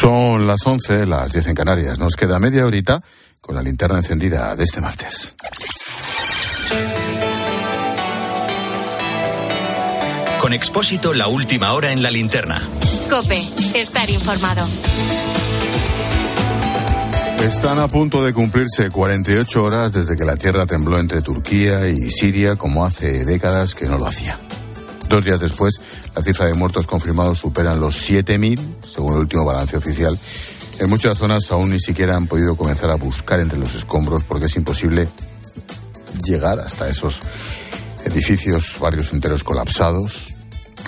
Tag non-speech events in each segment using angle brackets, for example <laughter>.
Son las 11, las 10 en Canarias. Nos queda media horita con la linterna encendida de este martes. Con Expósito, la última hora en la linterna. Cope, estar informado. Están a punto de cumplirse 48 horas desde que la tierra tembló entre Turquía y Siria como hace décadas que no lo hacía. Dos días después, la cifra de muertos confirmados superan los 7.000, según el último balance oficial. En muchas zonas aún ni siquiera han podido comenzar a buscar entre los escombros porque es imposible llegar hasta esos edificios, barrios enteros colapsados.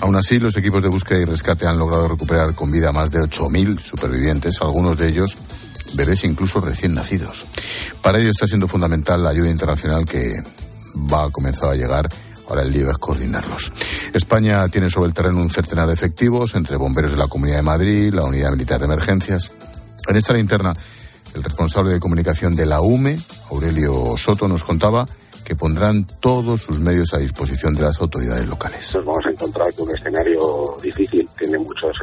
Aún así, los equipos de búsqueda y rescate han logrado recuperar con vida más de 8.000 supervivientes, algunos de ellos bebés incluso recién nacidos. Para ello está siendo fundamental la ayuda internacional que va a comenzar a llegar. Ahora el lío es coordinarlos. España tiene sobre el terreno un centenar de efectivos entre bomberos de la Comunidad de Madrid, la Unidad Militar de Emergencias. En esta linterna, el responsable de comunicación de la UME, Aurelio Soto, nos contaba que pondrán todos sus medios a disposición de las autoridades locales. Nos vamos a encontrar con un escenario difícil.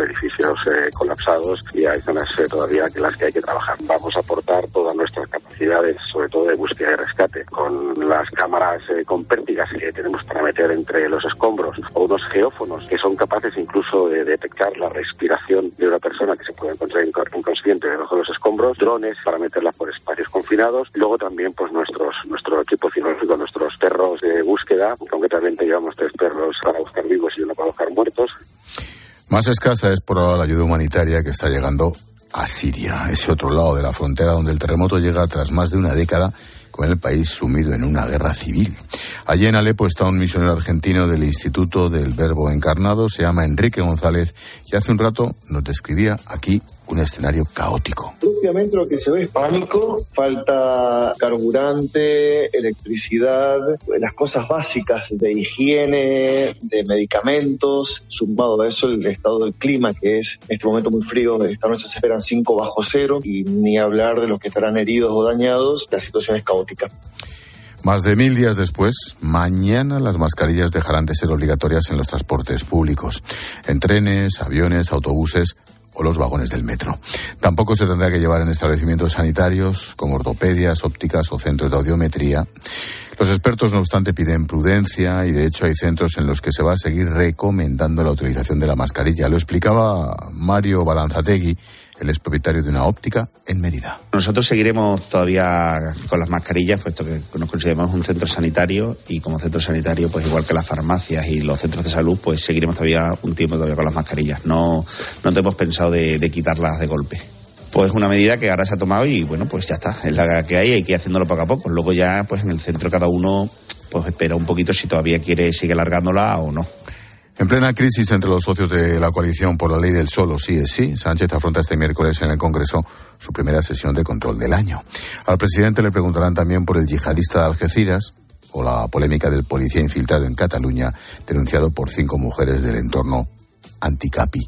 Edificios eh, colapsados y hay zonas eh, todavía que las que hay que trabajar. Vamos a aportar todas nuestras capacidades, sobre todo de búsqueda y rescate, con las cámaras eh, con pértigas que tenemos para meter entre los escombros o unos geófonos que son capaces incluso de detectar la respiración de una persona que se puede encontrar inconsciente debajo de los escombros, drones para meterla por espacios confinados, luego también pues nuestros nuestro equipo científico nuestros perros de búsqueda, concretamente llevamos tres perros para buscar vivos y uno para buscar muertos. Más escasa es por ahora la ayuda humanitaria que está llegando a Siria, ese otro lado de la frontera donde el terremoto llega tras más de una década con el país sumido en una guerra civil. Allí en Alepo está un misionero argentino del Instituto del Verbo Encarnado, se llama Enrique González, y hace un rato nos describía aquí un escenario caótico. Propiamente lo que se ve es pánico, falta carburante, electricidad, las cosas básicas de higiene, de medicamentos, sumado a eso el estado del clima que es en este momento muy frío, esta noche se esperan 5 bajo cero y ni hablar de los que estarán heridos o dañados, la situación es caótica. Más de mil días después, mañana las mascarillas dejarán de ser obligatorias en los transportes públicos, en trenes, aviones, autobuses o los vagones del metro. Tampoco se tendrá que llevar en establecimientos sanitarios como ortopedias, ópticas o centros de audiometría. Los expertos, no obstante, piden prudencia y, de hecho, hay centros en los que se va a seguir recomendando la utilización de la mascarilla. Lo explicaba Mario Balanzategui, el es propietario de una óptica en Mérida. Nosotros seguiremos todavía con las mascarillas, puesto que nos consideramos un centro sanitario y como centro sanitario, pues igual que las farmacias y los centros de salud, pues seguiremos todavía un tiempo todavía con las mascarillas. No, no tenemos pensado de, quitarlas de golpe. Pues una medida que ahora se ha tomado y bueno, pues ya está, es la que hay, hay que ir haciéndolo poco a poco. Luego ya, pues en el centro cada uno pues espera un poquito si todavía quiere sigue alargándola o no. En plena crisis entre los socios de la coalición por la ley del solo sí es sí, Sánchez afronta este miércoles en el Congreso su primera sesión de control del año. Al presidente le preguntarán también por el yihadista de Algeciras o la polémica del policía infiltrado en Cataluña, denunciado por cinco mujeres del entorno anticapi.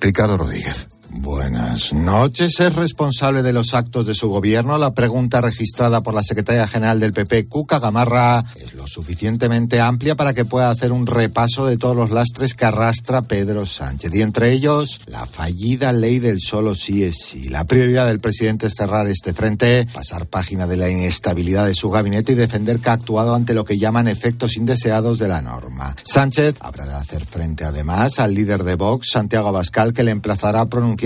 Ricardo Rodríguez. Buenas noches. ¿Es responsable de los actos de su gobierno? La pregunta registrada por la secretaria general del PP, Cuca Gamarra, es lo suficientemente amplia para que pueda hacer un repaso de todos los lastres que arrastra Pedro Sánchez. Y entre ellos, la fallida ley del solo sí es sí. La prioridad del presidente es cerrar este frente, pasar página de la inestabilidad de su gabinete y defender que ha actuado ante lo que llaman efectos indeseados de la norma. Sánchez habrá de hacer frente además al líder de Vox, Santiago Abascal, que le emplazará a pronunciar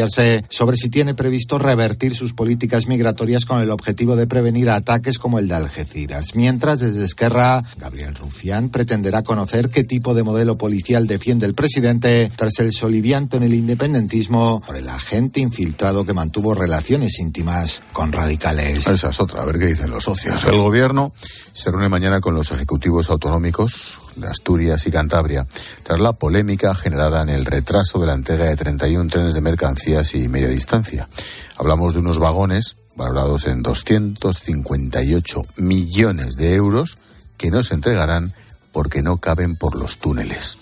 sobre si tiene previsto revertir sus políticas migratorias con el objetivo de prevenir ataques como el de Algeciras. Mientras, desde Esquerra, Gabriel Rufián pretenderá conocer qué tipo de modelo policial defiende el presidente tras el solivianto en el independentismo por el agente infiltrado que mantuvo relaciones íntimas con radicales. Esa es otra, a ver qué dicen los socios. El gobierno se reúne mañana con los ejecutivos autonómicos de Asturias y Cantabria, tras la polémica generada en el retraso de la entrega de 31 trenes de mercancías y media distancia. Hablamos de unos vagones valorados en 258 millones de euros que no se entregarán porque no caben por los túneles.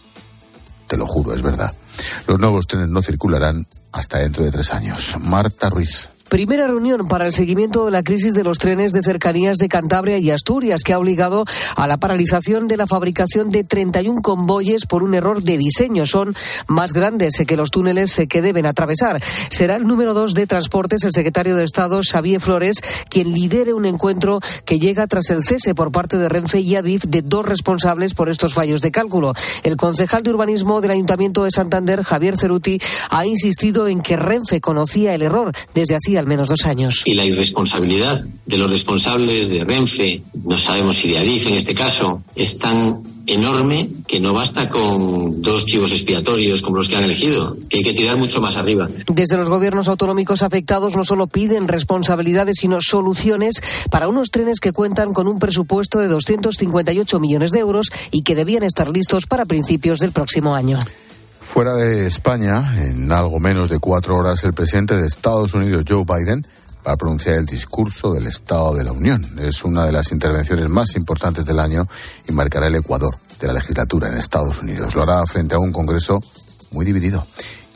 Te lo juro, es verdad. Los nuevos trenes no circularán hasta dentro de tres años. Marta Ruiz. Primera reunión para el seguimiento de la crisis de los trenes de cercanías de Cantabria y Asturias, que ha obligado a la paralización de la fabricación de 31 convoyes por un error de diseño. Son más grandes que los túneles que deben atravesar. Será el número dos de Transportes, el secretario de Estado, Xavier Flores, quien lidere un encuentro que llega tras el cese por parte de Renfe y Adif de dos responsables por estos fallos de cálculo. El concejal de urbanismo del Ayuntamiento de Santander, Javier Ceruti, ha insistido en que Renfe conocía el error desde hacía al menos dos años. Y la irresponsabilidad de los responsables de Renfe, no sabemos si de Adif en este caso, es tan enorme que no basta con dos chivos expiatorios como los que han elegido, que hay que tirar mucho más arriba. Desde los gobiernos autonómicos afectados no solo piden responsabilidades, sino soluciones para unos trenes que cuentan con un presupuesto de 258 millones de euros y que debían estar listos para principios del próximo año. Fuera de España, en algo menos de cuatro horas, el presidente de Estados Unidos, Joe Biden, va a pronunciar el discurso del Estado de la Unión. Es una de las intervenciones más importantes del año y marcará el Ecuador de la legislatura en Estados Unidos. Lo hará frente a un Congreso muy dividido.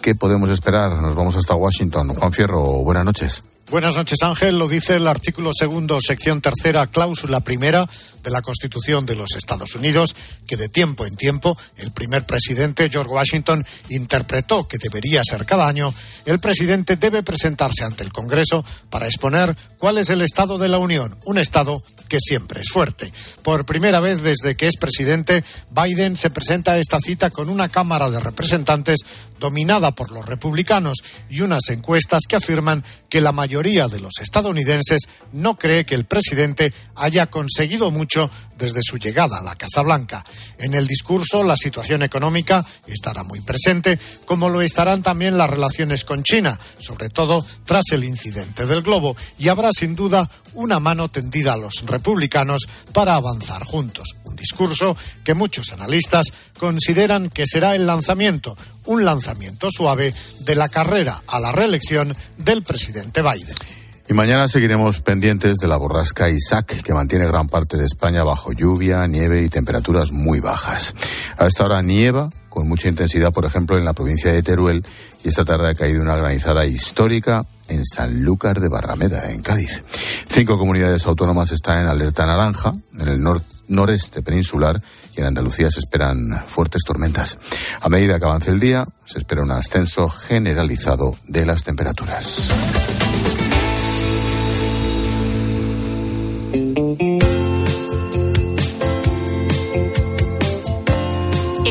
¿Qué podemos esperar? Nos vamos hasta Washington. Juan Fierro, buenas noches. Buenas noches, Ángel. Lo dice el artículo segundo, sección tercera, cláusula primera de la Constitución de los Estados Unidos, que de tiempo en tiempo el primer presidente, George Washington, interpretó que debería ser cada año. El presidente debe presentarse ante el Congreso para exponer cuál es el Estado de la Unión, un Estado que siempre es fuerte. Por primera vez desde que es presidente, Biden se presenta a esta cita con una Cámara de Representantes dominada por los republicanos y unas encuestas que afirman que la mayoría de los estadounidenses no cree que el presidente haya conseguido mucho desde su llegada a la Casa Blanca. En el discurso, la situación económica estará muy presente, como lo estarán también las relaciones con China, sobre todo tras el incidente del globo, y habrá sin duda una mano tendida a los republicanos para avanzar juntos. Un discurso que muchos analistas consideran que será el lanzamiento, un lanzamiento suave de la carrera a la reelección del presidente Biden. Y mañana seguiremos pendientes de la borrasca Isaac, que mantiene gran parte de España bajo lluvia, nieve y temperaturas muy bajas. A esta hora nieva con mucha intensidad, por ejemplo, en la provincia de Teruel, y esta tarde ha caído una granizada histórica en Sanlúcar de Barrameda, en Cádiz. Cinco comunidades autónomas están en alerta naranja, en el noreste peninsular, y en Andalucía se esperan fuertes tormentas. A medida que avance el día, se espera un ascenso generalizado de las temperaturas.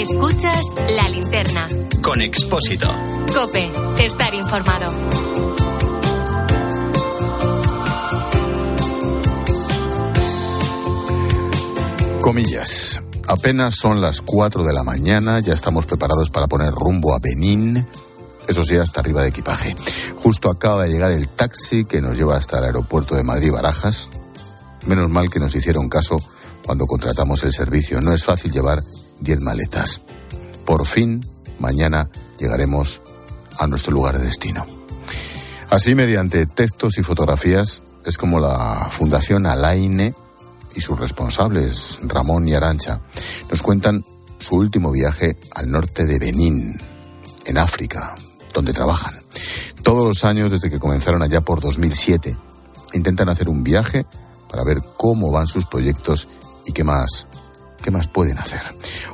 Escuchas la linterna. Con Expósito. Cope, estar informado. Comillas. Apenas son las 4 de la mañana, ya estamos preparados para poner rumbo a Benín. Eso sí, hasta arriba de equipaje. Justo acaba de llegar el taxi que nos lleva hasta el aeropuerto de Madrid-Barajas. Menos mal que nos hicieron caso cuando contratamos el servicio. No es fácil llevar 10 maletas. Por fin, mañana llegaremos a nuestro lugar de destino. Así, mediante textos y fotografías, es como la Fundación Alaine y sus responsables, Ramón y Arancha, nos cuentan su último viaje al norte de Benín, en África, donde trabajan. Todos los años, desde que comenzaron allá por 2007, intentan hacer un viaje para ver cómo van sus proyectos y qué más, qué más pueden hacer.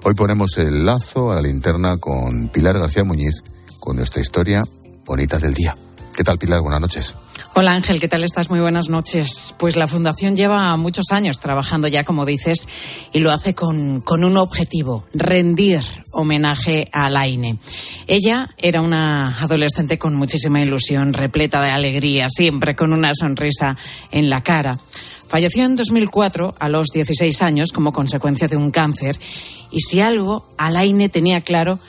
Hoy ponemos el lazo a la linterna con Pilar García Muñiz con nuestra historia bonita del día. ¿Qué tal, Pilar? Buenas noches. Hola Ángel, ¿qué tal estás? Muy buenas noches. Pues la Fundación lleva muchos años trabajando ya, como dices, y lo hace con, con un objetivo, rendir homenaje a Laine. Ella era una adolescente con muchísima ilusión, repleta de alegría, siempre con una sonrisa en la cara. Falleció en 2004 a los 16 años como consecuencia de un cáncer y si algo Alaine tenía claro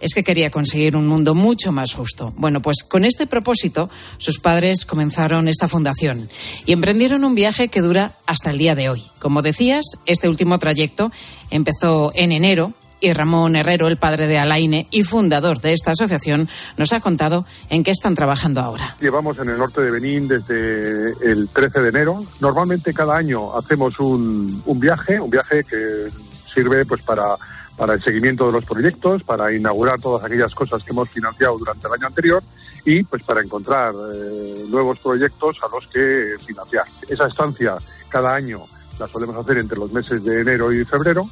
es que quería conseguir un mundo mucho más justo. Bueno, pues con este propósito, sus padres comenzaron esta fundación y emprendieron un viaje que dura hasta el día de hoy. Como decías, este último trayecto empezó en enero y Ramón Herrero, el padre de Alaine y fundador de esta asociación, nos ha contado en qué están trabajando ahora. Llevamos en el norte de Benín desde el 13 de enero. Normalmente cada año hacemos un, viaje, un viaje que sirve pues para para el seguimiento de los proyectos, para inaugurar todas aquellas cosas que hemos financiado durante el año anterior y pues para encontrar eh, nuevos proyectos a los que financiar. Esa estancia cada año la solemos hacer entre los meses de enero y febrero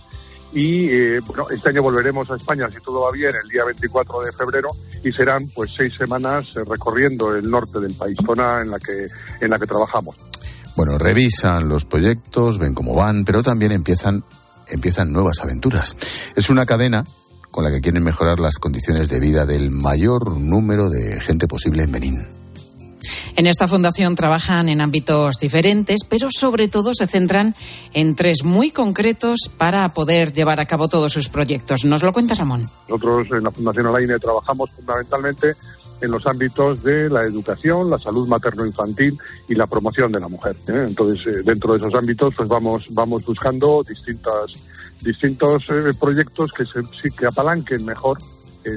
y eh, bueno, este año volveremos a España si todo va bien el día 24 de febrero y serán pues seis semanas eh, recorriendo el norte del país, zona en la que en la que trabajamos. Bueno, revisan los proyectos, ven cómo van, pero también empiezan empiezan nuevas aventuras. Es una cadena con la que quieren mejorar las condiciones de vida del mayor número de gente posible en Benín. En esta fundación trabajan en ámbitos diferentes, pero sobre todo se centran en tres muy concretos para poder llevar a cabo todos sus proyectos. Nos lo cuenta Ramón. Nosotros en la Fundación Alaine trabajamos fundamentalmente en los ámbitos de la educación, la salud materno-infantil y la promoción de la mujer. ¿eh? Entonces, eh, dentro de esos ámbitos, pues vamos, vamos buscando distintas distintos eh, proyectos que, se, que apalanquen mejor eh,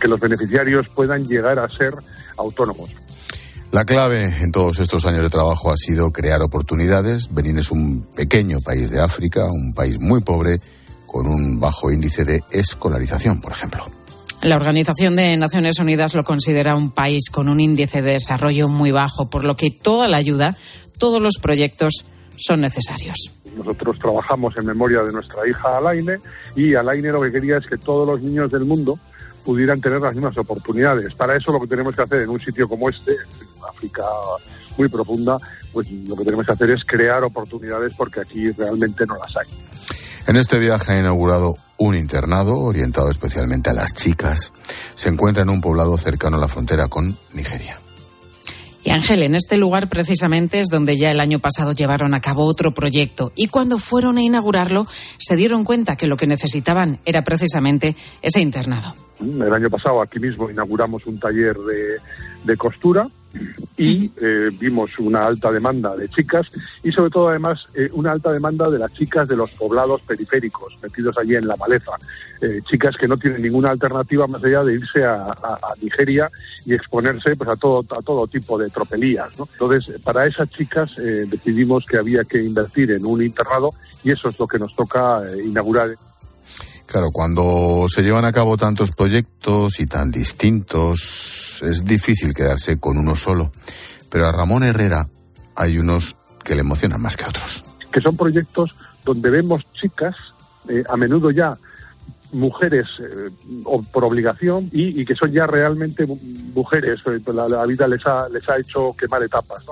que los beneficiarios puedan llegar a ser autónomos. La clave en todos estos años de trabajo ha sido crear oportunidades. Benín es un pequeño país de África, un país muy pobre, con un bajo índice de escolarización, por ejemplo. La Organización de Naciones Unidas lo considera un país con un índice de desarrollo muy bajo, por lo que toda la ayuda, todos los proyectos son necesarios. Nosotros trabajamos en memoria de nuestra hija Alaine y Alaine lo que quería es que todos los niños del mundo pudieran tener las mismas oportunidades. Para eso lo que tenemos que hacer en un sitio como este, en África muy profunda, pues lo que tenemos que hacer es crear oportunidades porque aquí realmente no las hay. En este viaje ha inaugurado un internado orientado especialmente a las chicas. Se encuentra en un poblado cercano a la frontera con Nigeria. Y Ángel, en este lugar precisamente es donde ya el año pasado llevaron a cabo otro proyecto y cuando fueron a inaugurarlo se dieron cuenta que lo que necesitaban era precisamente ese internado. El año pasado aquí mismo inauguramos un taller de, de costura y eh, vimos una alta demanda de chicas y sobre todo además eh, una alta demanda de las chicas de los poblados periféricos metidos allí en la maleza, eh, chicas que no tienen ninguna alternativa más allá de irse a, Nigeria y exponerse pues a todo a todo tipo de tropelías. Entonces para esas chicas decidimos que había que invertir en un internado y eso es lo que nos toca inaugurar. Claro, cuando se llevan a cabo tantos proyectos y tan distintos, es difícil quedarse con uno solo. Pero a Ramón Herrera hay unos que le emocionan más que otros. Que son proyectos donde vemos chicas, eh, a menudo ya mujeres eh, por obligación y, que son ya realmente mujeres, eh, pues la, vida les ha, les ha hecho quemar etapas.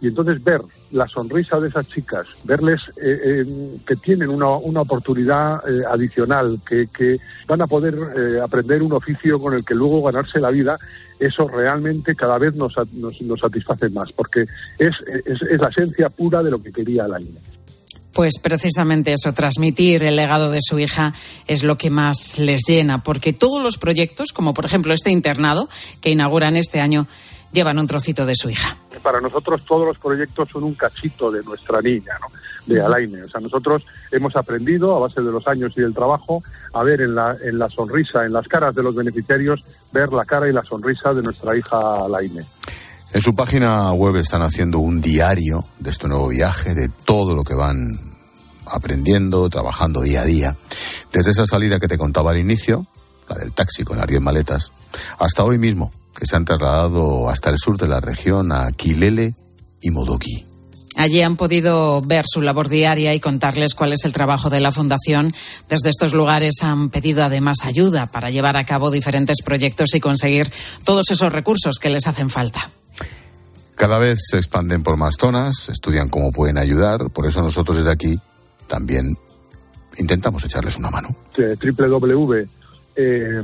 Y entonces ver la sonrisa de esas chicas, verles eh, que tienen una, una oportunidad adicional, que, que, van a poder aprender un oficio con el que luego ganarse la vida, eso realmente cada vez nos, nos, satisface más, porque es, es, es, la esencia pura de lo que quería la niña. Pues precisamente eso, transmitir el legado de su hija es lo que más les llena, porque todos los proyectos, como por ejemplo este internado que inauguran este año, llevan un trocito de su hija. Para nosotros todos los proyectos son un cachito de nuestra niña, ¿no? de Alaine. O sea, nosotros hemos aprendido a base de los años y del trabajo a ver en la, en la sonrisa, en las caras de los beneficiarios, ver la cara y la sonrisa de nuestra hija Alaine. En su página web están haciendo un diario de este nuevo viaje, de todo lo que van aprendiendo, trabajando día a día. Desde esa salida que te contaba al inicio, la del taxi con las 10 maletas, hasta hoy mismo, que se han trasladado hasta el sur de la región, a Quilele y Modoki. Allí han podido ver su labor diaria y contarles cuál es el trabajo de la Fundación. Desde estos lugares han pedido además ayuda para llevar a cabo diferentes proyectos y conseguir todos esos recursos que les hacen falta. Cada vez se expanden por más zonas, estudian cómo pueden ayudar, por eso nosotros desde aquí también intentamos echarles una mano. eh,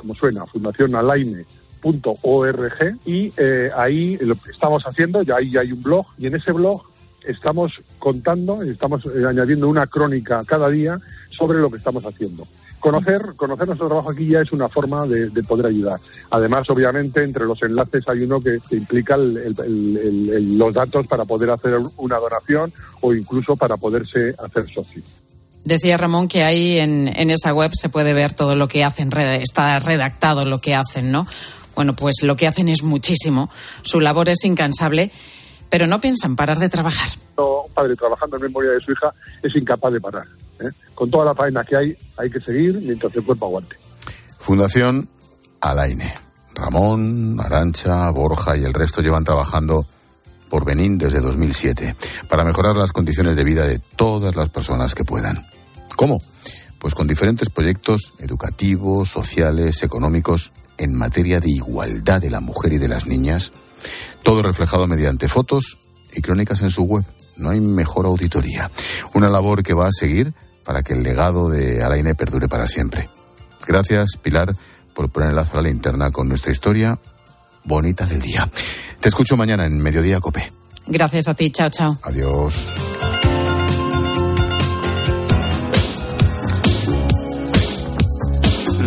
como suena, fundacionalaine.org y eh, ahí lo estamos haciendo, ya ahí hay un blog y en ese blog estamos contando, estamos eh, añadiendo una crónica cada día sobre lo que estamos haciendo. Conocer, conocer nuestro trabajo aquí ya es una forma de, poder ayudar. Además, obviamente, entre los enlaces hay uno que, implica los datos para poder hacer una donación o incluso para poderse hacer socio. Decía Ramón que ahí en, en esa web se puede ver todo lo que hacen, está redactado lo que hacen, ¿no? Bueno, pues lo que hacen es muchísimo, su labor es incansable, pero no piensan parar de trabajar. Un padre trabajando en memoria de su hija es incapaz de parar. ¿eh? Con toda la faena que hay, hay que seguir mientras el cuerpo aguante. Fundación Alaine. Ramón, Arancha, Borja y el resto llevan trabajando por Benín desde 2007 para mejorar las condiciones de vida de todas las personas que puedan. ¿Cómo? Pues con diferentes proyectos educativos, sociales, económicos en materia de igualdad de la mujer y de las niñas, todo reflejado mediante fotos y crónicas en su web. No hay mejor auditoría. Una labor que va a seguir para que el legado de Alaine perdure para siempre. Gracias, Pilar, por poner el lazo a la linterna con nuestra historia bonita del día. Te escucho mañana en Mediodía Cope. Gracias a ti, chao, chao. Adiós.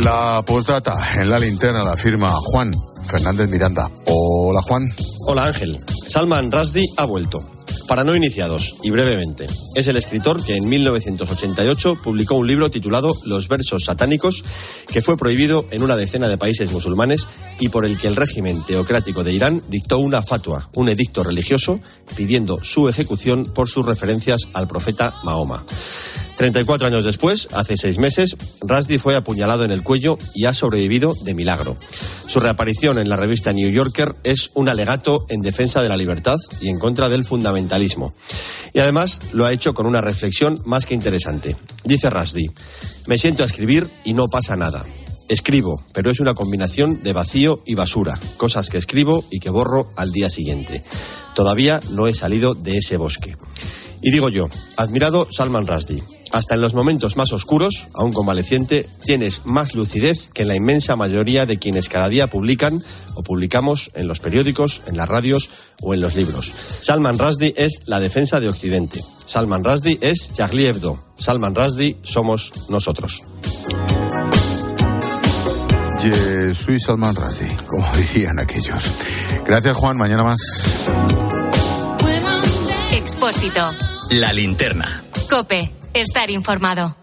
La postdata en la linterna la firma Juan Fernández Miranda. Hola Juan. Hola Ángel. Salman Rushdie ha vuelto. Para no iniciados, y brevemente, es el escritor que en 1988 publicó un libro titulado Los versos satánicos, que fue prohibido en una decena de países musulmanes y por el que el régimen teocrático de Irán dictó una fatua, un edicto religioso, pidiendo su ejecución por sus referencias al profeta Mahoma. 34 años después, hace seis meses, Rushdie fue apuñalado en el cuello y ha sobrevivido de milagro. Su reaparición en la revista New Yorker es un alegato en defensa de la libertad y en contra del fundamentalismo. Y además lo ha hecho con una reflexión más que interesante. Dice Rushdie, me siento a escribir y no pasa nada. Escribo, pero es una combinación de vacío y basura, cosas que escribo y que borro al día siguiente. Todavía no he salido de ese bosque. Y digo yo, admirado Salman Rushdie, hasta en los momentos más oscuros, aún convaleciente, tienes más lucidez que en la inmensa mayoría de quienes cada día publican o publicamos en los periódicos, en las radios o en los libros. Salman Rushdie es la defensa de Occidente. Salman Rushdie es Charlie Hebdo. Salman Rushdie somos nosotros. Yo soy Salman Rushdie, como <laughs> dirían aquellos. Gracias Juan, mañana más. Expósito. La linterna. Cope. Estar informado.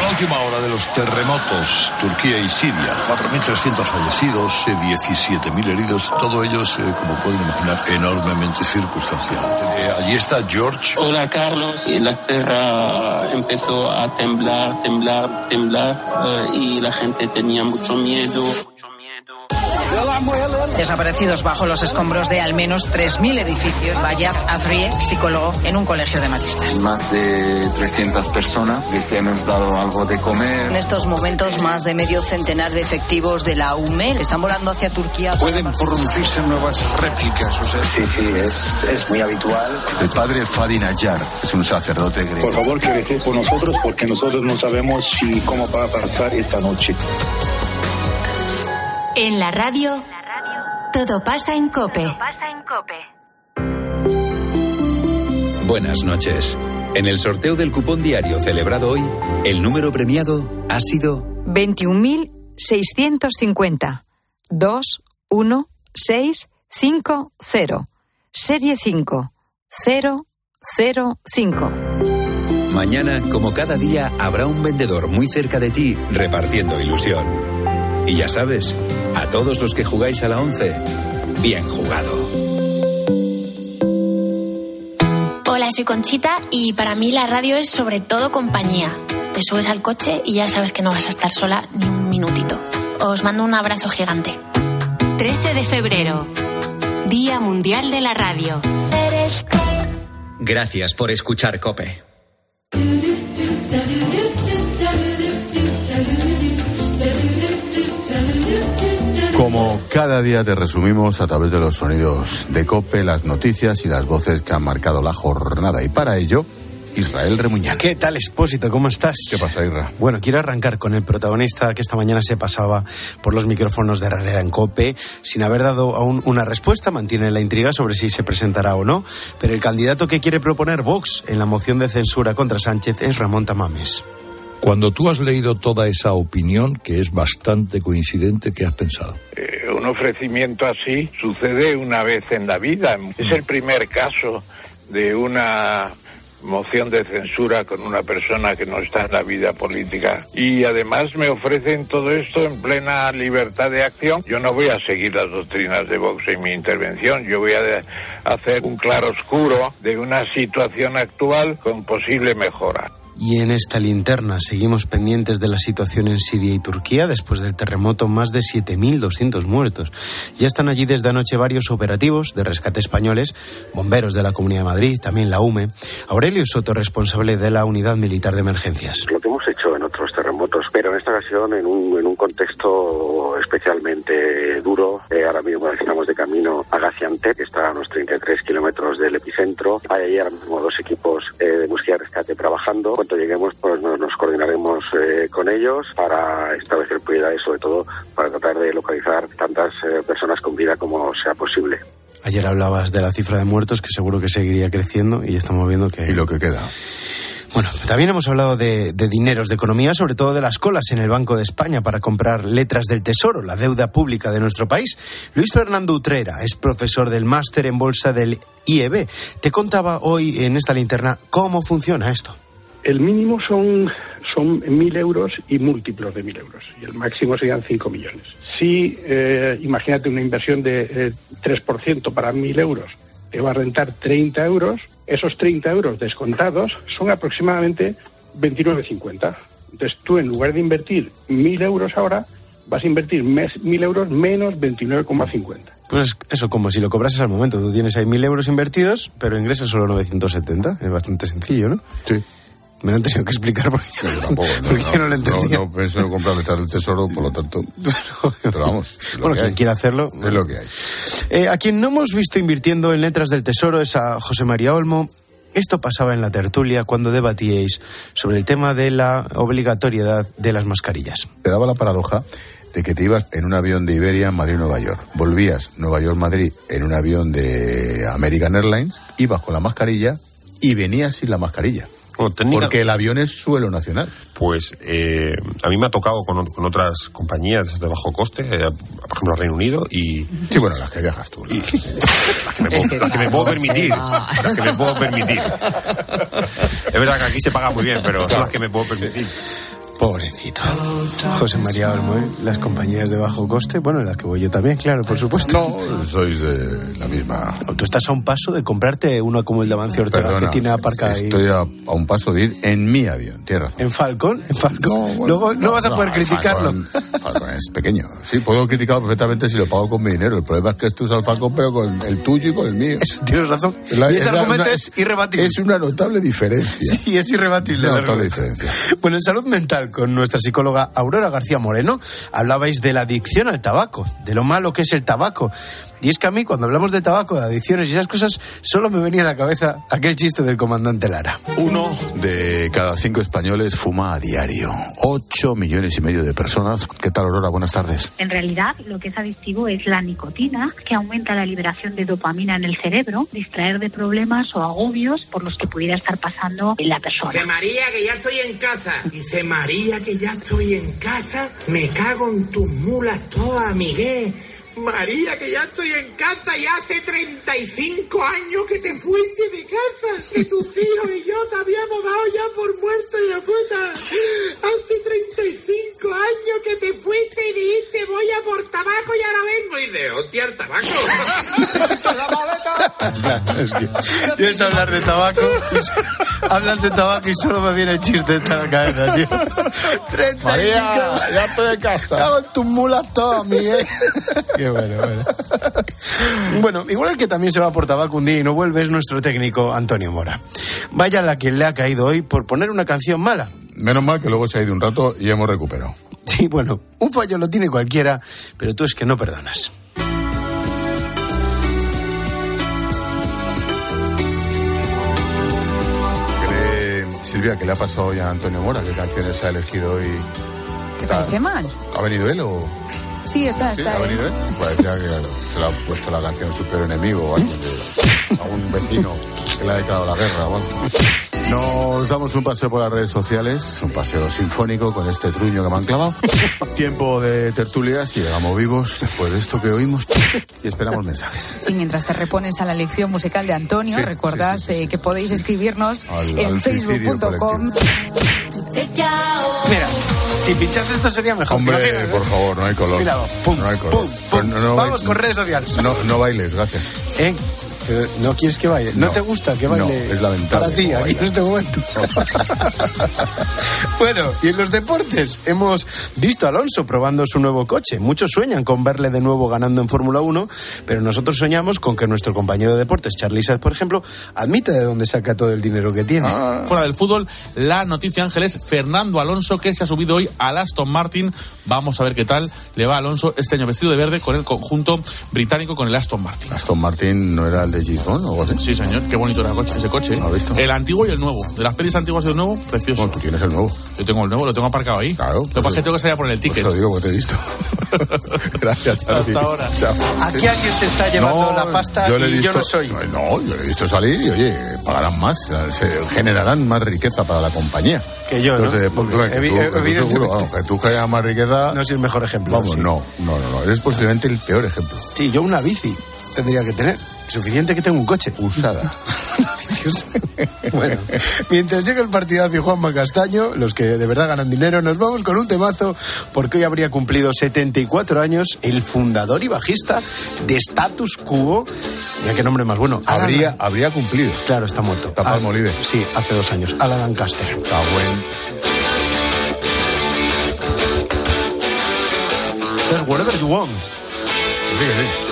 La última hora de los terremotos, Turquía y Siria, 4.300 fallecidos, 17.000 heridos, todo ello es, eh, como pueden imaginar, enormemente circunstancial. Eh, allí está George. Hola Carlos, la tierra empezó a temblar, temblar, temblar eh, y la gente tenía mucho miedo. Desaparecidos bajo los escombros de al menos 3.000 edificios. Bayar Azrie, psicólogo en un colegio de maristas. Más de 300 personas les hemos dado algo de comer. En estos momentos, más de medio centenar de efectivos de la UME están volando hacia Turquía. Pueden producirse nuevas réplicas. O sea, sí, sí, es, es muy habitual. El padre Fadi Nayar es un sacerdote griego. Por favor, que por nosotros porque nosotros no sabemos si cómo va a pasar esta noche. En la radio, todo pasa en Cope. Buenas noches. En el sorteo del cupón diario celebrado hoy, el número premiado ha sido 21.650. 21650. Serie 5. 005. Mañana, como cada día, habrá un vendedor muy cerca de ti repartiendo ilusión. Y ya sabes, a todos los que jugáis a la 11, bien jugado. Hola, soy Conchita y para mí la radio es sobre todo compañía. Te subes al coche y ya sabes que no vas a estar sola ni un minutito. Os mando un abrazo gigante. 13 de febrero, Día Mundial de la Radio. Gracias por escuchar Cope. Como cada día te resumimos a través de los sonidos de Cope, las noticias y las voces que han marcado la jornada. Y para ello, Israel Remuñán. ¿Qué tal, Expósito? ¿Cómo estás? ¿Qué pasa, Isra? Bueno, quiero arrancar con el protagonista que esta mañana se pasaba por los micrófonos de Herrera en COPE sin haber dado aún una respuesta. Mantiene la intriga sobre si se presentará o no. Pero el candidato que quiere proponer Vox en la moción de censura contra Sánchez es Ramón Tamames. Cuando tú has leído toda esa opinión, que es bastante coincidente, ¿qué has pensado? Eh, un ofrecimiento así sucede una vez en la vida. Es el primer caso de una moción de censura con una persona que no está en la vida política. Y además me ofrecen todo esto en plena libertad de acción. Yo no voy a seguir las doctrinas de Vox en mi intervención. Yo voy a hacer un claro oscuro de una situación actual con posible mejora. Y en esta linterna seguimos pendientes de la situación en Siria y Turquía. Después del terremoto, más de 7.200 muertos. Ya están allí desde anoche varios operativos de rescate españoles, bomberos de la Comunidad de Madrid, también la UME. Aurelio Soto, responsable de la Unidad Militar de Emergencias hecho en otros terremotos, pero en esta ocasión en un, en un contexto especialmente duro. Eh, ahora mismo estamos de camino a Gaziantep, que está a unos 33 kilómetros del epicentro. Hay ahí ahora mismo dos equipos eh, de búsqueda y rescate trabajando. Cuando lleguemos, pues nos, nos coordinaremos eh, con ellos para establecer prioridades, sobre todo para tratar de localizar tantas eh, personas con vida como sea posible. Ayer hablabas de la cifra de muertos, que seguro que seguiría creciendo, y estamos viendo que... Y lo que queda. Bueno, también hemos hablado de, de, dineros, de economía, sobre todo de las colas en el Banco de España para comprar letras del Tesoro, la deuda pública de nuestro país. Luis Fernando Utrera es profesor del máster en bolsa del IEB. Te contaba hoy en esta linterna cómo funciona esto. El mínimo son, son mil euros y múltiplos de mil euros, y el máximo serían cinco millones. Si, eh, imagínate una inversión de eh, 3% para mil euros, te va a rentar 30 euros, esos 30 euros descontados son aproximadamente 29,50. Entonces tú en lugar de invertir 1.000 euros ahora, vas a invertir 1.000 euros menos 29,50. Pues eso, como si lo cobrases al momento. Tú tienes ahí 1.000 euros invertidos, pero ingresas solo 970. Es bastante sencillo, ¿no? Sí. Me lo han tenido que explicar porque, sí, tampoco, no, porque no, no, lo entendía. No, no pienso en comprar letras del tesoro, por lo tanto. <laughs> pero vamos. Es lo bueno, que quien hay. quiera hacerlo. Es lo que hay. Eh, a quien no hemos visto invirtiendo en letras del tesoro es a José María Olmo. Esto pasaba en la tertulia cuando debatíais sobre el tema de la obligatoriedad de las mascarillas. Te daba la paradoja de que te ibas en un avión de Iberia Madrid-Nueva York. Volvías Nueva York-Madrid en un avión de American Airlines, ibas con la mascarilla y venías sin la mascarilla. Bueno, técnica, Porque el avión es suelo nacional. Pues eh, a mí me ha tocado con, con, otras compañías de bajo coste, eh, por ejemplo, Reino Unido y... Sí, bueno, las que viajas tú. Y, las, <laughs> que me puedo, las que me puedo <laughs> permitir. Las que me puedo permitir. Es verdad que aquí se paga muy bien, pero son las que me puedo permitir. Pobrecito. José María Olmo, ¿eh? las compañías de bajo coste, bueno, las que voy yo también, claro, por supuesto. No, sois de la misma. No, tú estás a un paso de comprarte uno como el de Amancio Ortega, Perdona, que tiene aparcada ahí. Estoy a, a, un paso de ir en mi avión, tienes razón. ¿En Falcon? ¿En Falcon? No, bueno, Luego no, no, vas a poder criticarlo. Falcon, Falcon, es pequeño. Sí, puedo criticarlo perfectamente si lo pago con mi dinero. El problema es que esto es al Falcon, pero con el tuyo y con el mío. Eso, tienes razón. La, y ese es argumento una, es irrebatible. Es una notable diferencia. Sí, es irrebatible. Una notable diferencia. Bueno, en salud mental, con nuestra psicóloga Aurora García Moreno, hablabais de la adicción al tabaco, de lo malo que es el tabaco. Y es que a mí, cuando hablamos de tabaco, de adicciones y esas cosas, solo me venía a la cabeza aquel chiste del comandante Lara. Uno de cada cinco españoles fuma a diario. Ocho millones y medio de personas. ¿Qué tal, Aurora? Buenas tardes. En realidad, lo que es adictivo es la nicotina, que aumenta la liberación de dopamina en el cerebro, distraer de problemas o agobios por los que pudiera estar pasando la persona. Se María, que ya estoy en casa. Y se María, que ya estoy en casa. Me cago en tus mulas todas, Miguel. María, que ya estoy en casa y hace 35 años que te fuiste de casa, que tus <laughs> hijos y yo te habíamos dado ya por muerto y la puta. Hace 35 años que te fuiste y dijiste voy a por tabaco y ahora vengo y de hostia el tabaco. es que tienes que hablar de tabaco, hablas de tabaco y solo me viene el chiste esta la cabeza, tío. 35 María, ya estoy en casa. Cago en tus mulas todas, Miguel. Qué bueno, bueno. <laughs> Bueno, igual el que también se va por tabaco un día y no vuelve es nuestro técnico Antonio Mora. Vaya la que le ha caído hoy por poner una canción mala. Menos mal que luego se ha ido un rato y hemos recuperado. Sí, bueno, un fallo lo tiene cualquiera, pero tú es que no perdonas. ¿Cree, Silvia, ¿qué le ha pasado hoy a Antonio Mora? ¿Qué canciones ha elegido hoy? ¿Te parece mal? ¿Ha venido él o...? Sí, está, ¿Sí? está. ¿Ha venido él? Parecía que se le ha puesto la canción Super Enemigo o algo de algún vecino que le ha declarado la guerra o algo. Nos damos un paseo por las redes sociales, un paseo sinfónico con este truño que me han clavado. <laughs> Tiempo de tertulias y llegamos vivos después de esto que oímos y esperamos mensajes. Sí, mientras te repones a la lección musical de Antonio, Sí, recordad sí, sí, sí, eh, que podéis escribirnos Al- en facebook.com. Mira, si pinchas esto sería mejor. ¿te Hombre, eh? por favor, no hay color. Mira, pum, no hay color. pum, pum. no- no Vamos con redes sociales. No, no bailes, gracias. ¿Eh? Pero no quieres que baile. ¿No, No. te gusta que baile? No, es lamentable Para ti, aquí en este momento. <laughs> bueno, y en los deportes hemos visto a Alonso probando su nuevo coche. Muchos sueñan con verle de nuevo ganando en Fórmula 1, pero nosotros soñamos con que nuestro compañero de deportes, Charlie Saez, por ejemplo, admita de dónde saca todo el dinero que tiene. Fuera del fútbol, la noticia, Ángel, es Fernando Alonso, que se ha subido hoy al Aston Martin. Vamos a ver qué tal le va a Alonso este año vestido de verde con el conjunto británico con el Aston Martin. Aston Martin no era el de Gisbon o algo así. Sí, señor, qué bonito era el coche, ese coche. ¿eh? El antiguo y el nuevo. De las pelis antiguas y el nuevo, precioso. No, tú tienes el nuevo. Yo tengo el nuevo, lo tengo aparcado ahí. Claro. Lo que pasa es que tengo que salir a poner el ticket. Pues te lo digo, porque te he visto. <laughs> Gracias, Charlie. Hasta ahora. Chao. Aquí alguien se está llevando No, la pasta yo le he y yo visto- no soy. No, yo le he visto salir y, oye, pagarán más, se generarán más riqueza para la compañía. Que yo, ¿no? de- porque, Evi- que tú, que tú seguro, vamos, que tú generas más riqueza. No soy el mejor ejemplo. Vamos, sí. no, no, no, no. Eres posiblemente el peor ejemplo. Sí, yo una bici tendría que tener. Suficiente que tengo un coche. Usada. <laughs> bueno, mientras llega el partidazo y Juanma Castaño, los que de verdad ganan dinero, nos vamos con un temazo porque hoy habría cumplido 74 años el fundador y bajista de Status Quo. Mira qué nombre más bueno. Alan- Habría, habría cumplido. Claro, está muerto. Está Palmolive. Sí, hace dos años. Alan Lancaster. Está buen. Esto es Whatever You Want. Sí, que sí.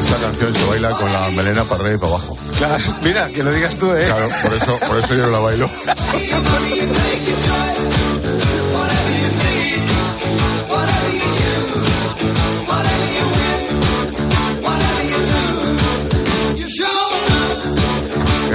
Esta canción se baila con la melena para arriba y para abajo. Claro, mira, que lo digas tú, ¿eh? Claro, por eso, por eso yo no la bailo. <laughs>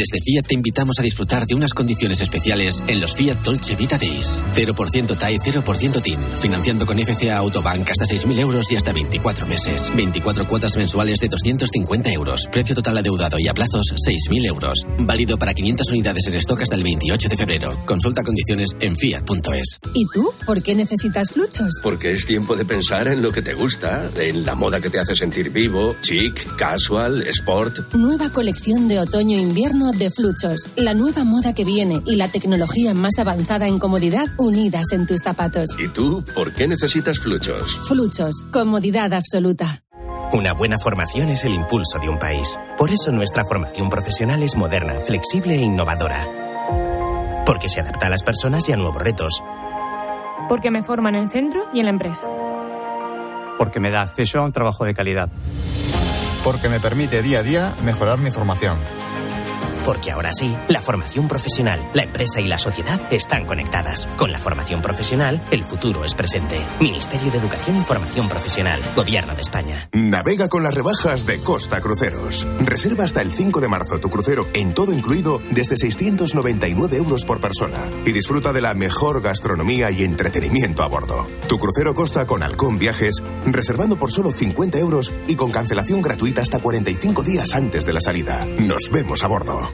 Desde Fiat te invitamos a disfrutar de unas condiciones especiales en los Fiat Dolce Vita Days. 0% TAE, 0% TIN. Financiando con FCA Autobank hasta 6.000 euros y hasta 24 meses. 24 cuotas mensuales de 250 euros. Precio total adeudado y a plazos 6.000 euros. Válido para 500 unidades en stock hasta el 28 de febrero. Consulta condiciones en fiat.es. ¿Y tú? ¿Por qué necesitas fluchos? Porque es tiempo de pensar en lo que te gusta, en la moda que te hace sentir vivo, chic, casual, sport. Nueva colección de otoño-invierno de Fluchos. La nueva moda que viene y la tecnología más avanzada en comodidad unidas en tus zapatos. ¿Y tú por qué necesitas fluchos? Fluchos. Comodidad absoluta. Una buena formación es el impulso de un país. Por eso nuestra formación profesional es moderna, flexible e innovadora. Porque se adapta a las personas y a nuevos retos. Porque me forma en el centro y en la empresa. Porque me da acceso a un trabajo de calidad. Porque me permite día a día mejorar mi formación. Porque ahora sí, la formación profesional, la empresa y la sociedad están conectadas. Con la formación profesional, el futuro es presente. Ministerio de Educación y Formación Profesional, Gobierno de España. Navega con las rebajas de Costa Cruceros. Reserva hasta el 5 de marzo tu crucero en todo incluido desde 699 euros por persona y disfruta de la mejor gastronomía y entretenimiento a bordo. Tu crucero Costa con Halcón Viajes, reservando por solo 50 euros y con cancelación gratuita hasta 45 días antes de la salida. Nos vemos a bordo.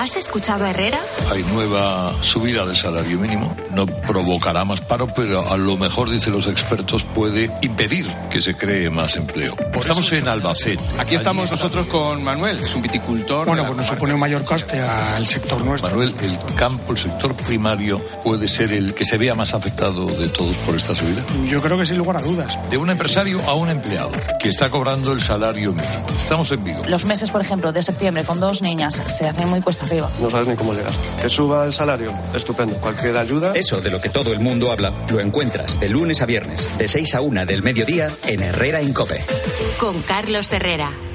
¿Has escuchado a Herrera? Hay nueva subida del salario mínimo. No provocará más paro, pero a lo mejor, dicen los expertos, puede impedir que se cree más empleo. Estamos en Albacete. Aquí estamos nosotros con Manuel, es un viticultor. Bueno, pues nos supone un mayor coste al sector nuestro. Manuel, el campo, el sector primario, puede ser el que se vea más afectado de todos por esta subida. Yo creo que sin lugar a dudas. De un empresario a un empleado que está cobrando el salario mínimo. Estamos en Vigo. Los meses, por ejemplo, de septiembre con dos niñas se hacen muy cuesta arriba. No sabes ni cómo llegar. Que suba el salario, estupendo. Cualquier ayuda. Eso de lo que todo el mundo habla, lo encuentras de lunes a viernes, de 6 a 1 del mediodía, en Herrera Incope. Con Carlos Herrera.